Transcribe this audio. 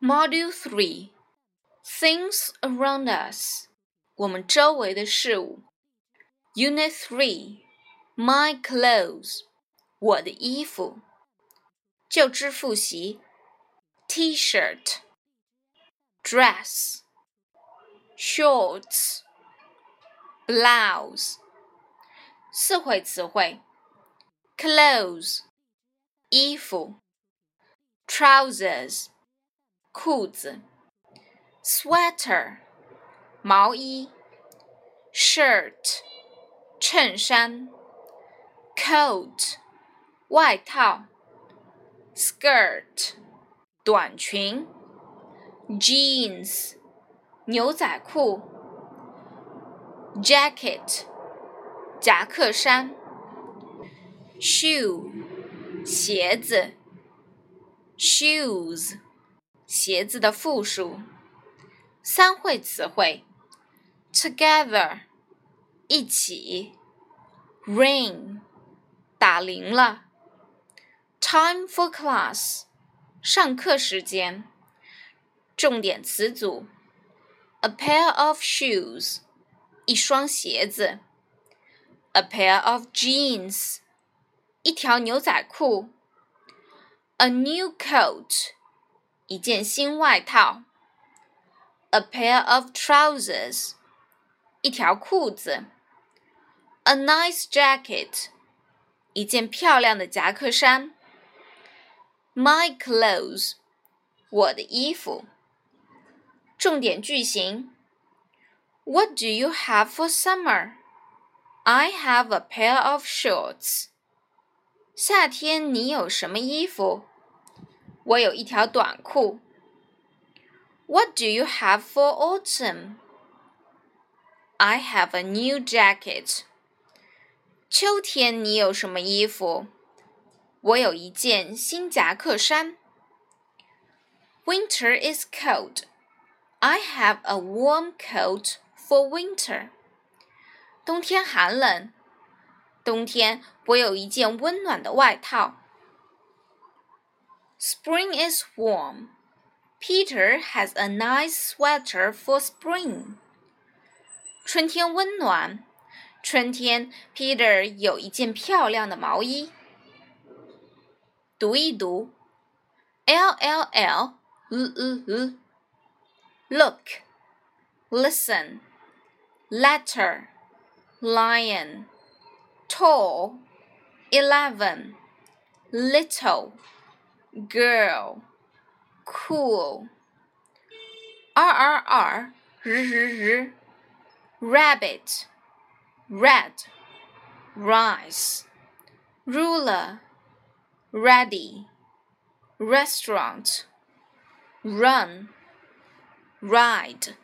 Module Three: Things around us，我们周围的事物。Unit Three: My clothes，我的衣服。旧知复习。：T-shirt、dress、shorts、blouse。四会词汇。：clothes，衣服。；trousers。裤子，sweater，毛衣，shirt，衬衫，coat，外套，skirt，短裙，jeans，牛仔裤，jacket，夹克衫，shoe，鞋子，shoes。 鞋子的复数，三会词汇：together，一起；ring，打铃了；time for class，上课时间。重点词组：a pair of shoes，一双鞋子；a pair of jeans，一条牛仔裤；a new coat。一件新外套；a pair of trousers，一条裤子；a nice jacket，一件漂亮的夹克衫；my clothes，我的衣服。重点句型：What do you have for summer? I have a pair of shorts. 夏天你有什么衣服？ 我有一条短裤。What do you have for autumn? I have a new jacket. 秋天你有什么衣服？我有一件新夹克衫。Winter is cold. I have a warm coat for winter. 冬天寒冷，冬天我有一件温暖的外套。 Spring is warm. Peter has a nice sweater for spring. 春天温暖，春天 Peter 有一件漂亮的毛衣。读一读，L L L L L L look, listen, letter, lion, tall, eleven, little girl, cool. R R R, r r r, rabbit, red, rice, ruler, ready, restaurant, run, ride.